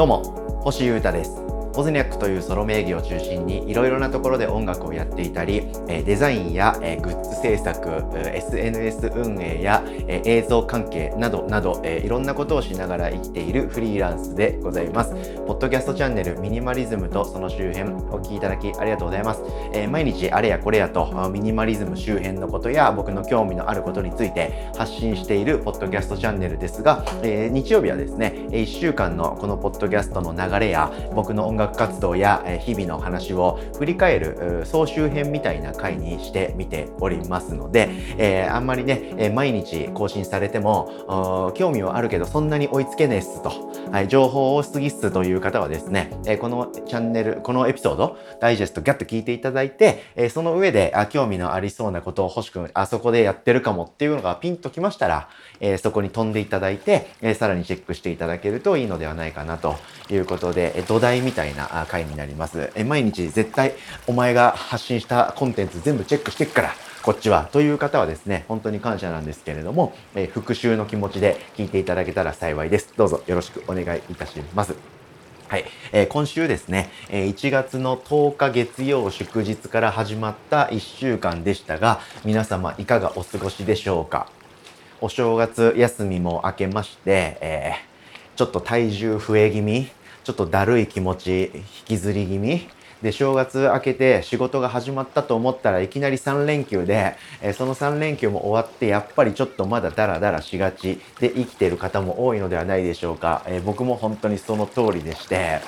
どうも星優太です。ポズニャックというソロ名義を中心にいろいろなところで音楽をやっていたりデザインやグッズ制作 SNS 運営や映像関係などなどいろんなことをしながら生きているフリーランスでございます。ポッドキャストチャンネルミニマリズムとその周辺お聴きいただきありがとうございます。毎日あれやこれやとミニマリズム周辺のことや僕の興味のあることについて発信しているポッドキャストチャンネルですが日曜日はですね1週間のこのポッドキャストの流れや僕の音楽活動や日々の話を振り返る総集編みたいな回にしてみておりますので、えー、あんまりね、毎日更新されても興味はあるけどそんなに追いつけねえっすと、はい、情報多すぎっすという方はですね、このチャンネルこのエピソードダイジェストギャッと聞いていただいて、その上であ興味のありそうなことを星くあそこでやってるかもっていうのがピンときましたら、えそこに飛んでいただいて、えさらにチェックしていただけるといいのではないかなということで、え土台みたいないな回になります。え毎日絶対お前が発信したコンテンツ全部チェックしてっから、こっちは。という方はですね、本当に感謝なんですけれども、え復習の気持ちで聞いていただけたら幸いです。どうぞよろしくお願いいたします。はい、えー、今週ですね、えー、1月の10日月曜祝日から始まった1週間でしたが、皆様いかがお過ごしでしょうか？お正月休みも明けまして、えー、ちょっと体重増え気味、ちょっとだるい気持ち引きずり気味。で正月明けて仕事が始まったと思ったらいきなり3連休で、えその3連休も終わってやっぱりちょっとまだダラダラしがち。で生きてる方も多いのではないでしょうか、え僕も本当にその通りでして、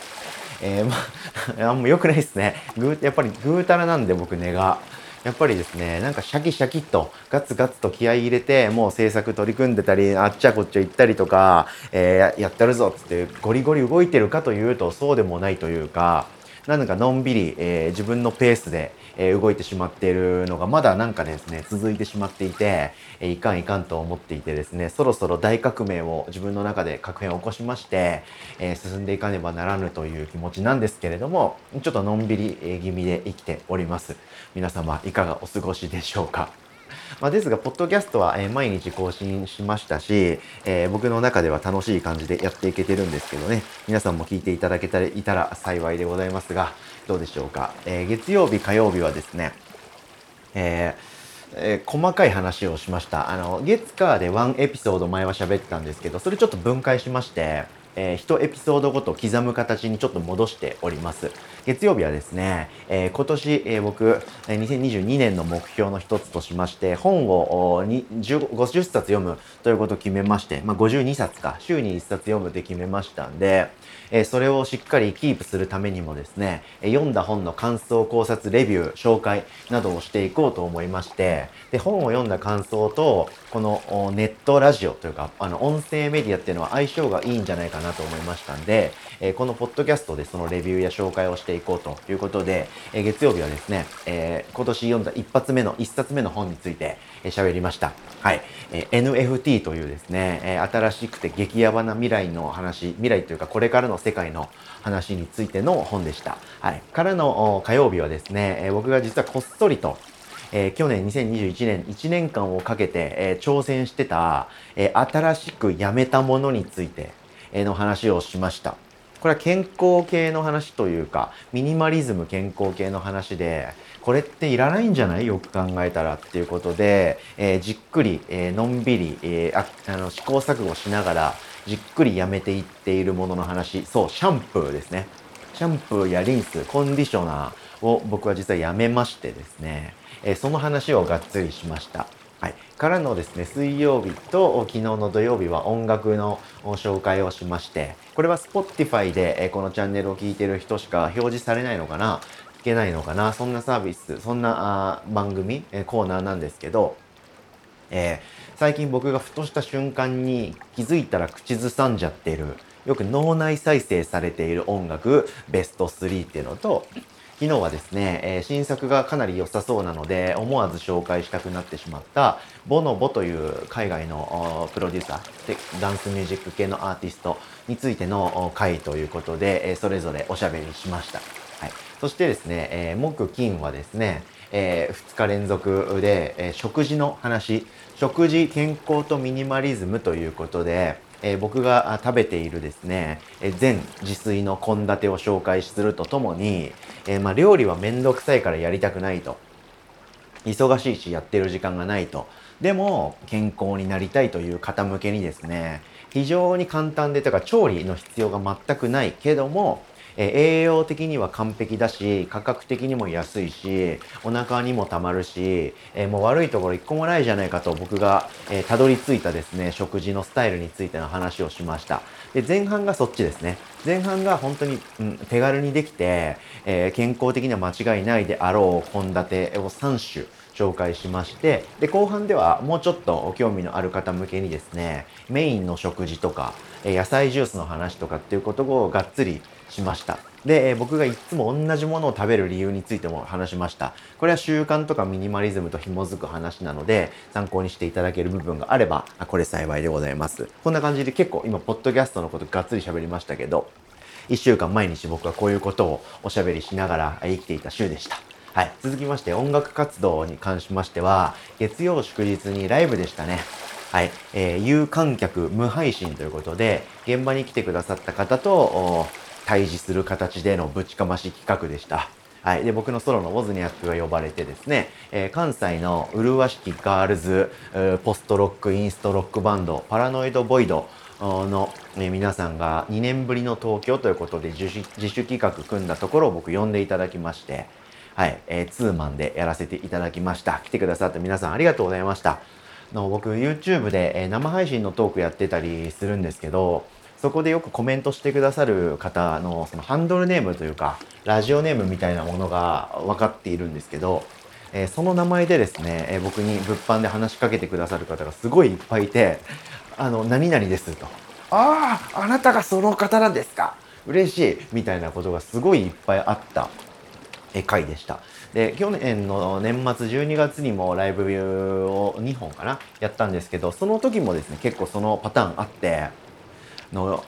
えー、ま あ、もう良くないですね。ぐやっぱりぐうたらなんで僕根が。やっぱりですね、なんかシャキシャキとガツガツと気合い入れて、もう制作取り組んでたり、あっちゃこっちゃ行ったりとか、えー、やってるぞっつってゴリゴリ動いてるかというとそうでもないというか、なんかのんびり、えー、自分のペースで、え、動いてしまっているのがまだなんかですね、続いてしまっていて、え、いかんいかんと思っていてですね、そろそろ大革命を自分の中で確変を起こしまして、え進んでいかねばならぬという気持ちなんですけれども、ちょっとのんびり、気味で生きております。皆様いかがお過ごしでしょうか？まあ、ですが、ポッドキャストは、え、毎日更新しましたし、えー、僕の中では楽しい感じでやっていけてるんですけどね、皆さんも聞いていただけたらいたら幸いでございますが、どうでしょうか？えー、月曜日、火曜日はですね、ええー、細かい話をしました。あの、月火でワンエピソード前は喋ってたんですけど、それちょっと分解しまして、えー、1エピソードごと刻む形にちょっと戻しております。月曜日はですね、え、今年、えー、僕、2022年の目標の一つとしまして、本を50冊読むということを決めまして、まあ、52冊か、週に1冊読むって決めましたんで、え、それをしっかりキープするためにもですね、読んだ本の感想、考察、レビュー、紹介などをしていこうと思いまして、で、本を読んだ感想と、このネットラジオというか、あの、音声メディアっていうのは相性がいいんじゃないかなと思いましたんで、えこのポッドキャストでそのレビューや紹介をしていこうということで、え月曜日はですね、え今年読んだ一発目の、一冊目の本について喋、えりました。はい。え NFT というですね、え新しくて激ヤバな未来の話、未来というかこれからの世界の話についての本でした。はい。からの火曜日はですね、え僕が実はこっそりと、えー、去年2021年1年間をかけて、えー、挑戦してた、えー、新しくやめたものについて、えの話をしました。これは健康系の話というか、ミニマリズム健康系の話で、これっていらないんじゃない？よく考えたらっていうことで、えじっくり、えのんびり、えああの試行錯誤しながら、じっくりやめていっているものの話、そう、シャンプーですね。シャンプーやリンス、コンディショナーを僕は実はやめましてですね、えその話をがっつりしました。はい、からのですね水曜日と昨日の土曜日は音楽の紹介をしましてこれは Spotify でこのチャンネルを聞いてる人しか表示されないのかな聞けないのかなそんなサービスそんな番組コーナーなんですけどえー、最近僕がふとした瞬間に気づいたら口ずさんじゃってるよく脳内再生されている音楽ベスト3っていうのと昨日はですね、えー、新作がかなり良さそうなので思わず紹介したくなってしまったボノボという海外のプロデューサーでダンスミュージック系のアーティストについての回ということで、えー、それぞれおしゃべりしました。はい、そしてですね、えー、木金はですね、えー、2日連続で、えー、食事の話食事健康とミニマリズムということでえ、僕が食べているですね、え、全自炊の献立を紹介するとともに、え、まあ、料理はめんどくさいからやりたくないと。忙しいしやってる時間がないと。でも健康になりたいという方向けにですね、非常に簡単で、とか調理の必要が全くないけども、え栄養的には完璧だし、価格的にも安いし、お腹にもたまるし、えもう悪いところ一個もないじゃないかと僕が、えたどり着いたですね、食事のスタイルについての話をしました。で、前半がそっちですね。前半が本当に、うん、手軽にできて、え、健康的には間違いないであろう献立を3種、紹介しまして、で、後半ではもうちょっと興味のある方向けにですね、メインの食事とか、野菜ジュースの話とかっていうことをがっつりしました。で、僕がいつも同じものを食べる理由についても話しました。これは習慣とかミニマリズムと紐づく話なので、参考にしていただける部分があれば、これ幸いでございます。こんな感じで結構今、ポッドキャストのことがっつり喋りましたけど、1週間毎日僕はこういうことをおしゃべりしながら生きていた週でした。はい。続きまして、音楽活動に関しましては、月曜祝日にライブでしたね。はい。えー、有観客無配信ということで、現場に来てくださった方と、対峙する形でのぶちかまし企画でした。はい。で、僕のソロのウォズニャックが呼ばれてですね、えー、関西の麗しきガールズ、ポストロック、インストロックバンド、パラノイドボイドの、ね、皆さんが2年ぶりの東京ということで自主自主企画組んだところを僕呼んでいただきまして、はい、えー、ツーマンでやらせていただきました。来てくださった皆さんありがとうございました。の僕 YouTube で、えー、生配信のトークやってたりするんですけど、そこでよくコメントしてくださる方のそのハンドルネームというか、ラジオネームみたいなものが分かっているんですけど、えー、その名前でですね、えー、僕に物販で話しかけてくださる方がすごいいっぱいいて、あの、何々ですと。ああ、あなたがその方なんですか嬉しいみたいなことがすごいいっぱいあった回でした。で、去年の年末12月にもライブビューを2本かなやったんですけど、その時もですね、結構そのパターンあって、の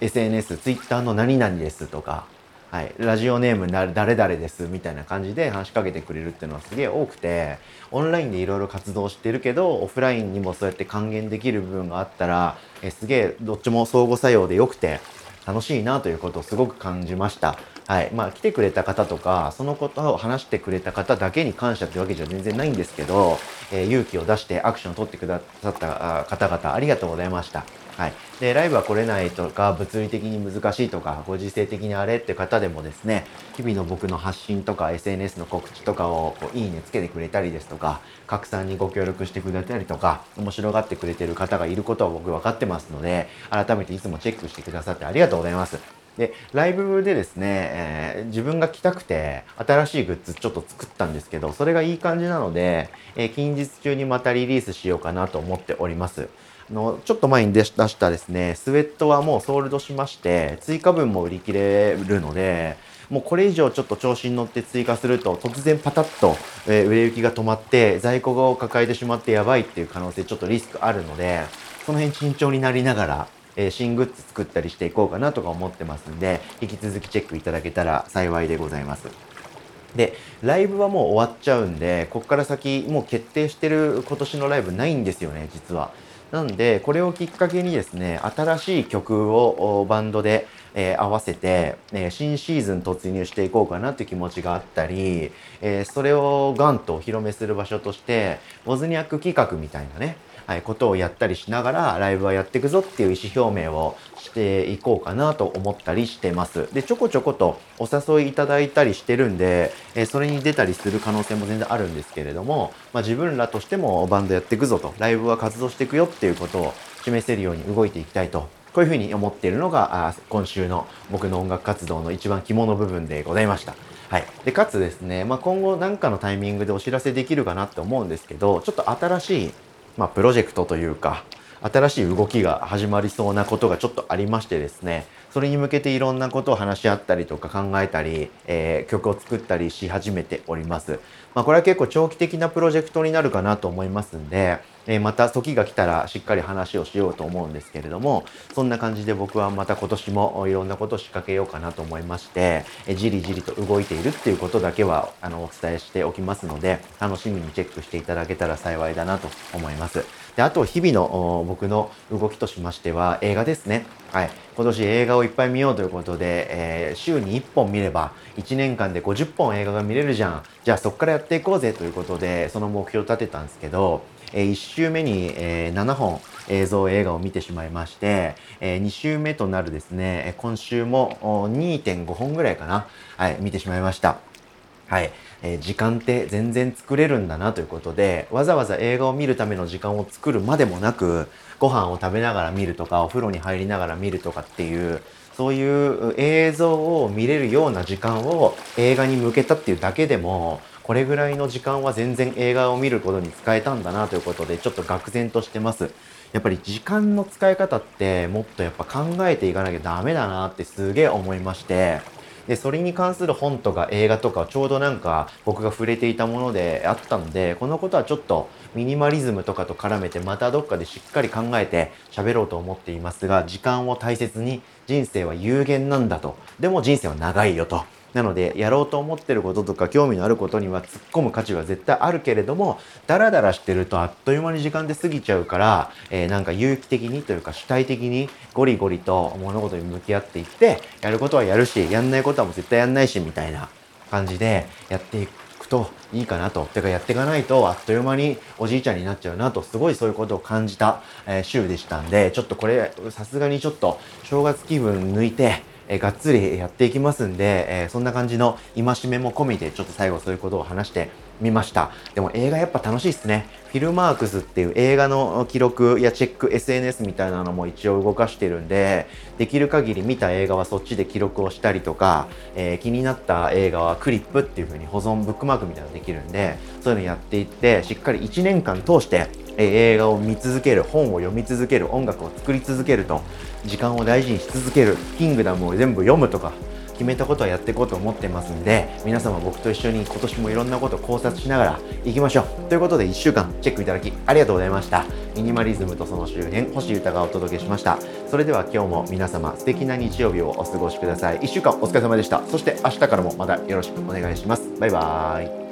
SNS、Twitter の何々ですとか、はい、ラジオネーム誰々ですみたいな感じで話しかけてくれるっていうのはすげえ多くて、オンラインでいろいろ活動してるけど、オフラインにもそうやって還元できる部分があったら、えすげえどっちも相互作用で良くて、楽しいなということをすごく感じました。はい。まあ、来てくれた方とか、そのことを話してくれた方だけに感謝ってわけじゃ全然ないんですけど、えー、勇気を出してアクションを取ってくださった方々、ありがとうございました。はい。で、ライブは来れないとか、物理的に難しいとか、ご時世的にあれって方でもですね、日々の僕の発信とか SNS の告知とかをこういいねつけてくれたりですとか、拡散にご協力してくれたりとか、面白がってくれてる方がいることは僕分かってますので、改めていつもチェックしてくださってありがとうございます。で、ライブでですね、えー、自分が着たくて、新しいグッズちょっと作ったんですけど、それがいい感じなので、えー、近日中にまたリリースしようかなと思っております。のちょっと前に出したですね、スウェットはもうソールドしまして、追加分も売り切れるので、もうこれ以上ちょっと調子に乗って追加すると、突然パタッと、えー、売れ行きが止まって、在庫を抱えてしまってやばいっていう可能性ちょっとリスクあるので、その辺慎重になりながら、え、新グッズ作ったりしていこうかなとか思ってますんで、引き続きチェックいただけたら幸いでございます。で、ライブはもう終わっちゃうんで、こっから先、もう決定してる今年のライブないんですよね、実は。なんで、これをきっかけにですね、新しい曲をバンドで、えー、合わせて、えー、新シーズン突入していこうかなっていう気持ちがあったり、えー、それをガンとお披露目する場所として、ボズニャック企画みたいなね、はい、ことをやったりしながらライブはやっていくぞっていう意思表明をしていこうかなと思ったりしてます。で、ちょこちょことお誘いいただいたりしてるんで、えそれに出たりする可能性も全然あるんですけれども、まあ、自分らとしてもバンドやっていくぞと、ライブは活動していくよっていうことを示せるように動いていきたいとこういうふうに思っているのが、今週の僕の音楽活動の一番肝の部分でございました。はい。で、かつですね、まあ、今後何かのタイミングでお知らせできるかなって思うんですけど、ちょっと新しいまあ、プロジェクトというか、新しい動きが始まりそうなことがちょっとありましてですね、それに向けていろんなことを話し合ったりとか考えたり、えー、曲を作ったりし始めております。まあ、これは結構長期的なプロジェクトになるかなと思いますんで、えまた時が来たらしっかり話をしようと思うんですけれどもそんな感じで僕はまた今年もいろんなことを仕掛けようかなと思いまして、えじりじりと動いているっていうことだけはあのお伝えしておきますので楽しみにチェックしていただけたら幸いだなと思います。であと日々の僕の動きとしましては映画ですね。はい、今年映画をいっぱい見ようということで、えー、週に1本見れば1年間で50本映画が見れるじゃんじゃあそこからやっていこうぜということでその目標を立てたんですけどえ1週目に、え7本映像映画を見てしまいまして、え2週目となるですね、今週も2.5本ぐらいかな、はい、見てしまいました。はい、えー、時間って全然作れるんだなということでわざわざ映画を見るための時間を作るまでもなくご飯を食べながら見るとかお風呂に入りながら見るとかっていうそういう映像を見れるような時間を映画に向けたっていうだけでもこれぐらいの時間は全然映画を見ることに使えたんだなということでちょっと愕然としてます。やっぱり時間の使い方ってもっとやっぱ考えていかなきゃダメだなってすげえ思いまして。でそれに関する本とか映画とかちょうどなんか僕が触れていたものであったのでこのことはちょっとミニマリズムとかと絡めてまたどっかでしっかり考えて喋ろうと思っていますが時間を大切に人生は有限なんだと。でも人生は長いよと。なのでやろうと思ってることとか興味のあることには突っ込む価値は絶対あるけれどもダラダラしてるとあっという間に時間で過ぎちゃうから、えー、なんか有機的にというか主体的にゴリゴリと物事に向き合っていってやることはやるしやんないことはもう絶対やんないしみたいな感じでやっていくといいかなと。てかやっていかないとあっという間におじいちゃんになっちゃうなとすごいそういうことを感じた、えー、週でしたんでちょっとこれさすがにちょっと正月気分抜いてえ、がっつりやっていきますんで、え、そんな感じの戒めも込みでちょっと最後そういうことを話してみました。でも映画やっぱ楽しいっすね。フィルマークスっていう映画の記録やチェック SNS みたいなのも一応動かしてるんで、できる限り見た映画はそっちで記録をしたりとか、えー、気になった映画はクリップっていう風に保存ブックマークみたいなのできるんで、そういうのやっていって、しっかり1年間通して映画を見続ける本を読み続ける音楽を作り続けると時間を大事にし続ける。キングダムを全部読むとか決めたことはやっていこうと思ってますんで皆様僕と一緒に今年もいろんなことを考察しながらいきましょう。ということで1週間チェックいただきありがとうございました。ミニマリズムとその周辺星豊がお届けしました。それでは今日も皆様素敵な日曜日をお過ごしください。1週間お疲れ様でした。そして明日からもまたよろしくお願いします。バイバーイ。